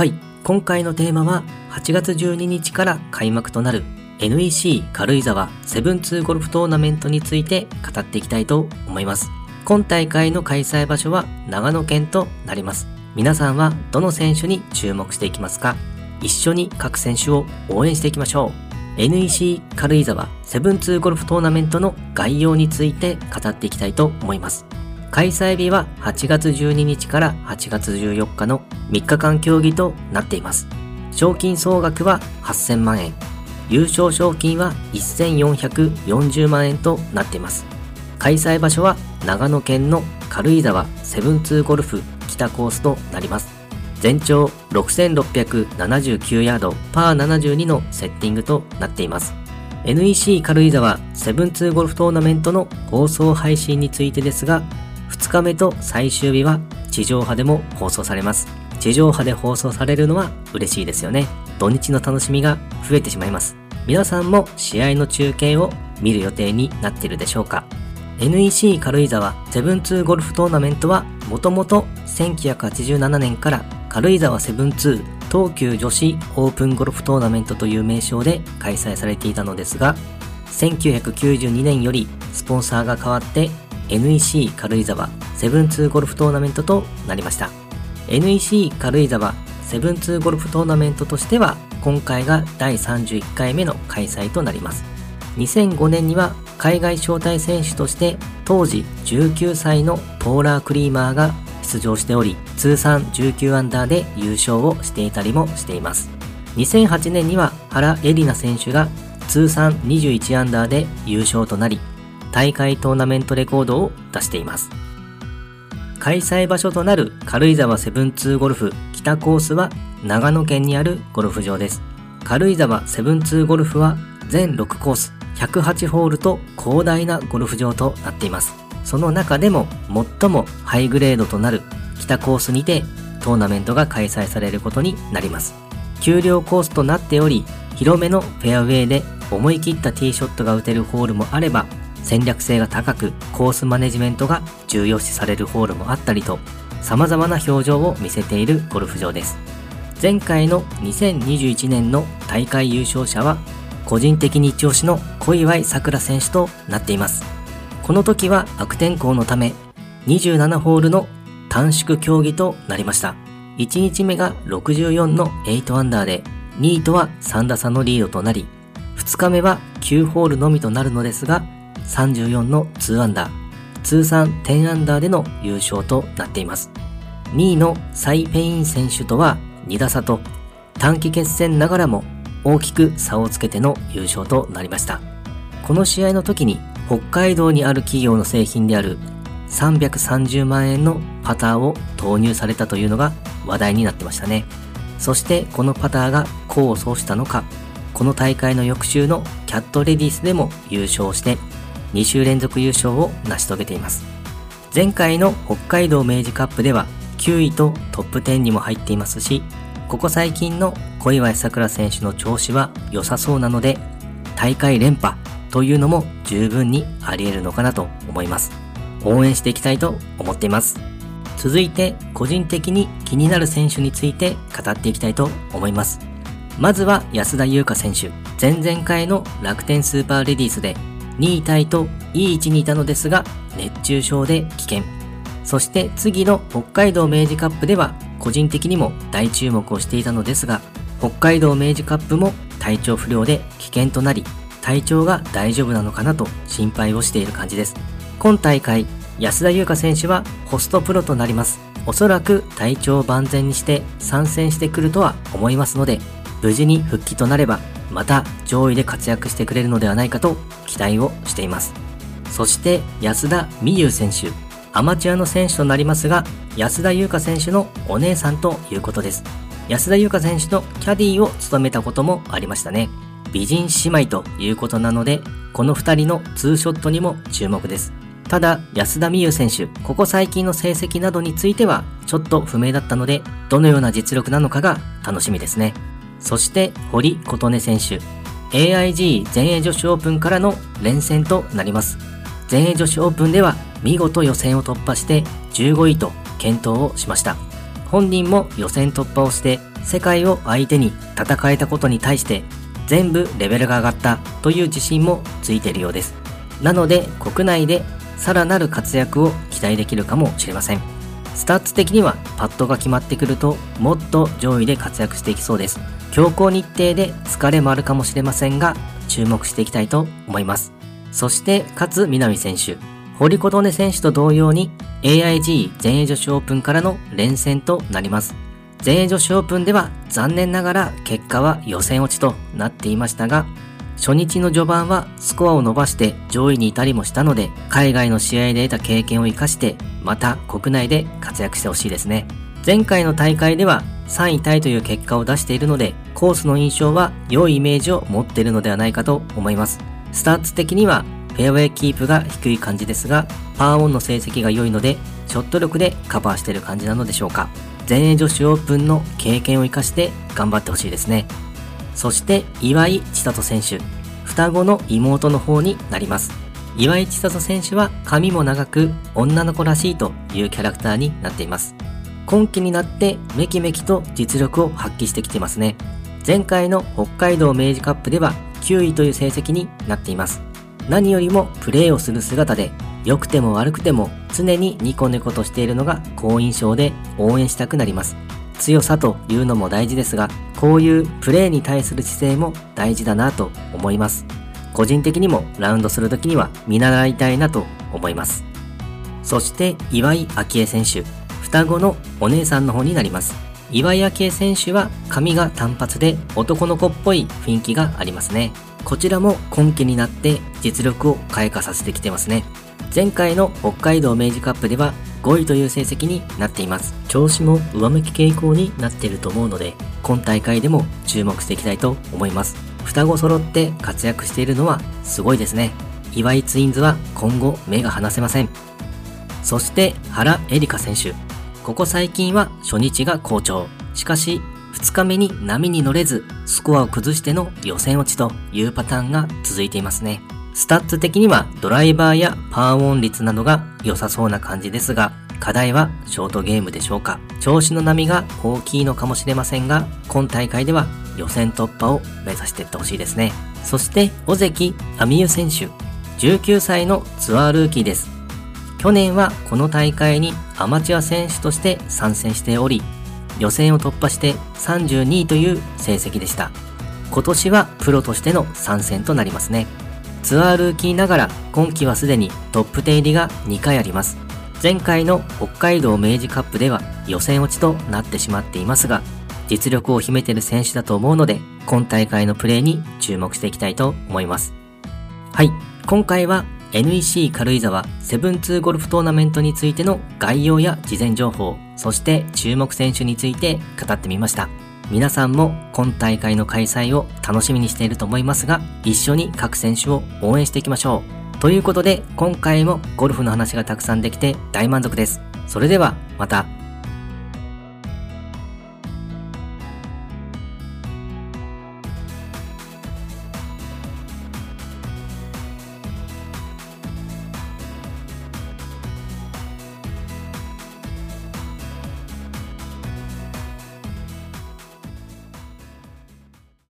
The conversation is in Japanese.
はい、今回のテーマは8月12日から開幕となる NEC 軽井沢セブンツーゴルフトーナメントについて語っていきたいと思います。今大会の開催場所は長野県となります。皆さんはどの選手に注目していきますか？一緒に各選手を応援していきましょう。NEC 軽井沢セブンツーゴルフトーナメントの概要について語っていきたいと思います。開催日は8月12日から8月14日の3日間競技となっています。賞金総額は8000万円、優勝賞金は1440万円となっています。開催場所は長野県の軽井沢セブンツーゴルフ北コースとなります。全長6679ヤードパー72のセッティングとなっています。NEC 軽井沢セブンツーゴルフトーナメントの放送配信についてですが、2日目と最終日は地上波でも放送されます。地上波で放送されるのは嬉しいですよね。土日の楽しみが増えてしまいます。皆さんも試合の中継を見る予定になっているでしょうか NEC 軽井沢セブンツーゴルフトーナメントはもともと1987年から軽井沢セブンツー東急女子オープンゴルフトーナメントという名称で開催されていたのですが1992年よりスポンサーが変わって NEC 軽井沢セブンツーゴルフトーナメントとなりました NEC 軽井沢セブンツーゴルフトーナメントとしては今回が第31回目の開催となります。2005年には海外招待選手として当時19歳のポーラー・クリーマーが出場しており通算19アンダーで優勝をしていたりもしています。2008年には原エリナ選手が通算21アンダーで優勝となり大会トーナメントレコードを出しています。開催場所となる軽井沢セブンツーゴルフ北コースは長野県にあるゴルフ場です。軽井沢セブンツーゴルフは全6コース、108ホールと広大なゴルフ場となっています。その中でも最もハイグレードとなる北コースにてトーナメントが開催されることになります。丘陵コースとなっており、広めのフェアウェイで思い切ったティーショットが打てるホールもあれば、戦略性が高くコースマネジメントが重要視されるホールもあったりと、様々な表情を見せているゴルフ場です。前回の2021年の大会優勝者は個人的に一押しの小祝さくら選手となっています。この時は悪天候のため27ホールの短縮競技となりました。1日目が64の8アンダーで2位とは3打差のリードとなり2日目は9ホールのみとなるのですが34の2アンダー通算10アンダーでの優勝となっています。2位のサイ・ペイン選手とは2打差と短期決戦ながらも大きく差をつけての優勝となりました。この試合の時に北海道にある企業の製品である330万円のパターを投入されたというのが話題になってましたね。そしてこのパターが功を奏したのか、この大会の翌週のキャットレディスでも優勝して2週連続優勝を成し遂げています。前回の北海道明治カップでは9位とトップ10にも入っていますし、ここ最近の小祝さくら選手の調子は良さそうなので、大会連覇というのも十分にあり得るのかなと思います。応援していきたいと思っています。続いて、個人的に気になる選手について語っていきたいと思います。まずは安田優香選手。前々回の楽天スーパーレディースで2位タイといい位置にいたのですが、熱中症で危険。そして次の北海道明治カップでは個人的にも大注目をしていたのですが、北海道明治カップも体調不良で危険となり、体調が大丈夫なのかなと心配をしている感じです。今大会、安田優香選手はホストプロとなります。おそらく体調を万全にして参戦してくるとは思いますので、無事に復帰となればまた上位で活躍してくれるのではないかと期待をしています。そして安田美優選手、アマチュアの選手となりますが、安田優香選手のお姉さんということです。安田優香選手のキャディーを務めたこともありましたね。美人姉妹ということなので、この2人のツーショットにも注目です。ただ、安田美優選手、ここ最近の成績などについてはちょっと不明だったので、どのような実力なのかが楽しみですね。そして堀琴音選手。AIG 全英女子オープンからの連戦となります。全英女子オープンでは見事予選を突破して15位と健闘をしました。本人も予選突破をして世界を相手に戦えたことに対して全部レベルが上がったという自信もついているようです。なので国内でさらなる活躍を期待できるかもしれません。スタッツ的にはパットが決まってくるともっと上位で活躍していきそうです。強行日程で疲れもあるかもしれませんが注目していきたいと思います。そして勝南選手、堀琴音選手と同様に AIG 全英女子オープンからの連戦となります。全英女子オープンでは残念ながら結果は予選落ちとなっていましたが、初日の序盤はスコアを伸ばして上位にいたりもしたので、海外の試合で得た経験を活かして、また国内で活躍してほしいですね。前回の大会では3位タイという結果を出しているので、コースの印象は良いイメージを持っているのではないかと思います。スタッツ的にはフェアウェイキープが低い感じですが、パーオンの成績が良いので、ショット力でカバーしている感じなのでしょうか。全英女子オープンの経験を活かして頑張ってほしいですね。そして岩井千怜選手、双子の妹の方になります。岩井千怜選手は髪も長く女の子らしいというキャラクターになっています。今季になってめきめきと実力を発揮してきてますね。前回の北海道明治カップでは9位という成績になっています。何よりもプレーをする姿で良くても悪くても常にニコニコとしているのが好印象で応援したくなります。強さというのも大事ですが、こういうプレーに対する姿勢も大事だなと思います。個人的にもラウンドするときには見習いたいなと思います。そして岩井明恵選手、双子のお姉さんの方になります。岩井明恵選手は髪が単発で男の子っぽい雰囲気がありますね。こちらも今季になって実力を開花させてきてますね。前回の北海道明治カップでは5位という成績になっています。調子も上向き傾向になっていると思うので、今大会でも注目していきたいと思います。双子揃って活躍しているのはすごいですね。岩井ツインズは今後目が離せません。そして原英莉花選手。ここ最近は初日が好調。しかし2日目に波に乗れずスコアを崩しての予選落ちというパターンが続いていますね。スタッツ的にはドライバーやパーオン率などが良さそうな感じですが、課題はショートゲームでしょうか？調子の波が大きいのかもしれませんが、今大会では予選突破を目指していってほしいですね。そして、尾関彩美悠選手。19歳のツアールーキーです。去年はこの大会にアマチュア選手として参戦しており、予選を突破して32位という成績でした。今年はプロとしての参戦となりますね。ツアールーキーながら今季はすでにトップ10入りが2回あります。前回の北海道明治カップでは予選落ちとなってしまっていますが、実力を秘めている選手だと思うので、今大会のプレーに注目していきたいと思います。はい、今回は NEC 軽井沢セブンツーゴルフトーナメントについての概要や事前情報、そして注目選手について語ってみました。皆さんも今大会の開催を楽しみにしていると思いますが、一緒に各選手を応援していきましょう。ということで、今回もゴルフの話がたくさんできて大満足です。それではまた。